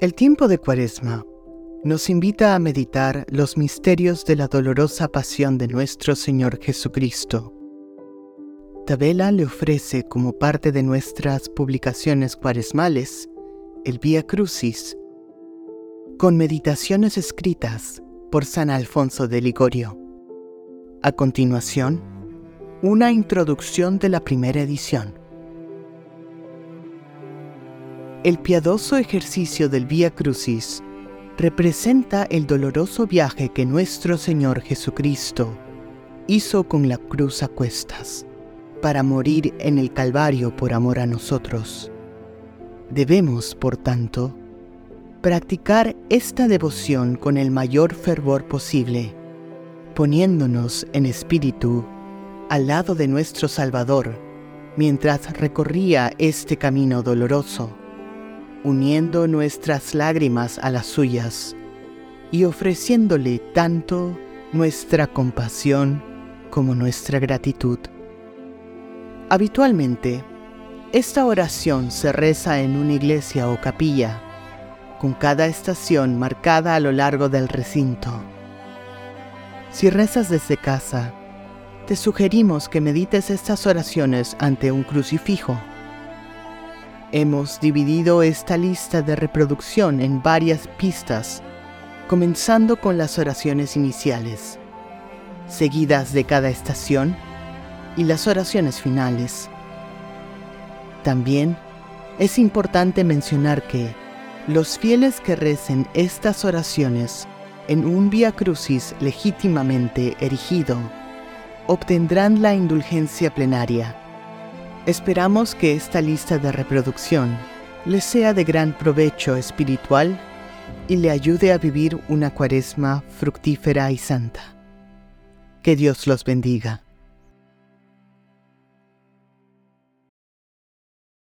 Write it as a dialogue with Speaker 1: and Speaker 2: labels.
Speaker 1: El tiempo de Cuaresma nos invita a meditar los misterios de la dolorosa pasión de nuestro Señor Jesucristo. Tabela le ofrece como parte de nuestras publicaciones cuaresmales el Vía Crucis, con meditaciones escritas por San Alfonso de Ligorio. A continuación, una introducción de la primera edición. El piadoso ejercicio del Vía Crucis representa el doloroso viaje que nuestro Señor Jesucristo hizo con la cruz a cuestas para morir en el Calvario por amor a nosotros. Debemos, por tanto, practicar esta devoción con el mayor fervor posible, poniéndonos en espíritu al lado de nuestro Salvador mientras recorría este camino doloroso uniendo nuestras lágrimas a las suyas y ofreciéndole tanto nuestra compasión como nuestra gratitud. Habitualmente, esta oración se reza en una iglesia o capilla, con cada estación marcada a lo largo del recinto. Si rezas desde casa, te sugerimos que medites estas oraciones ante un crucifijo Hemos dividido esta lista de reproducción en varias pistas, comenzando con las oraciones iniciales, seguidas de cada estación y las oraciones finales. También es importante mencionar que los fieles que recen estas oraciones en un Via Crucis legítimamente erigido obtendrán la indulgencia plenaria Esperamos que esta lista de reproducción le sea de gran provecho espiritual y le ayude a vivir una cuaresma fructífera y santa. Que Dios los bendiga.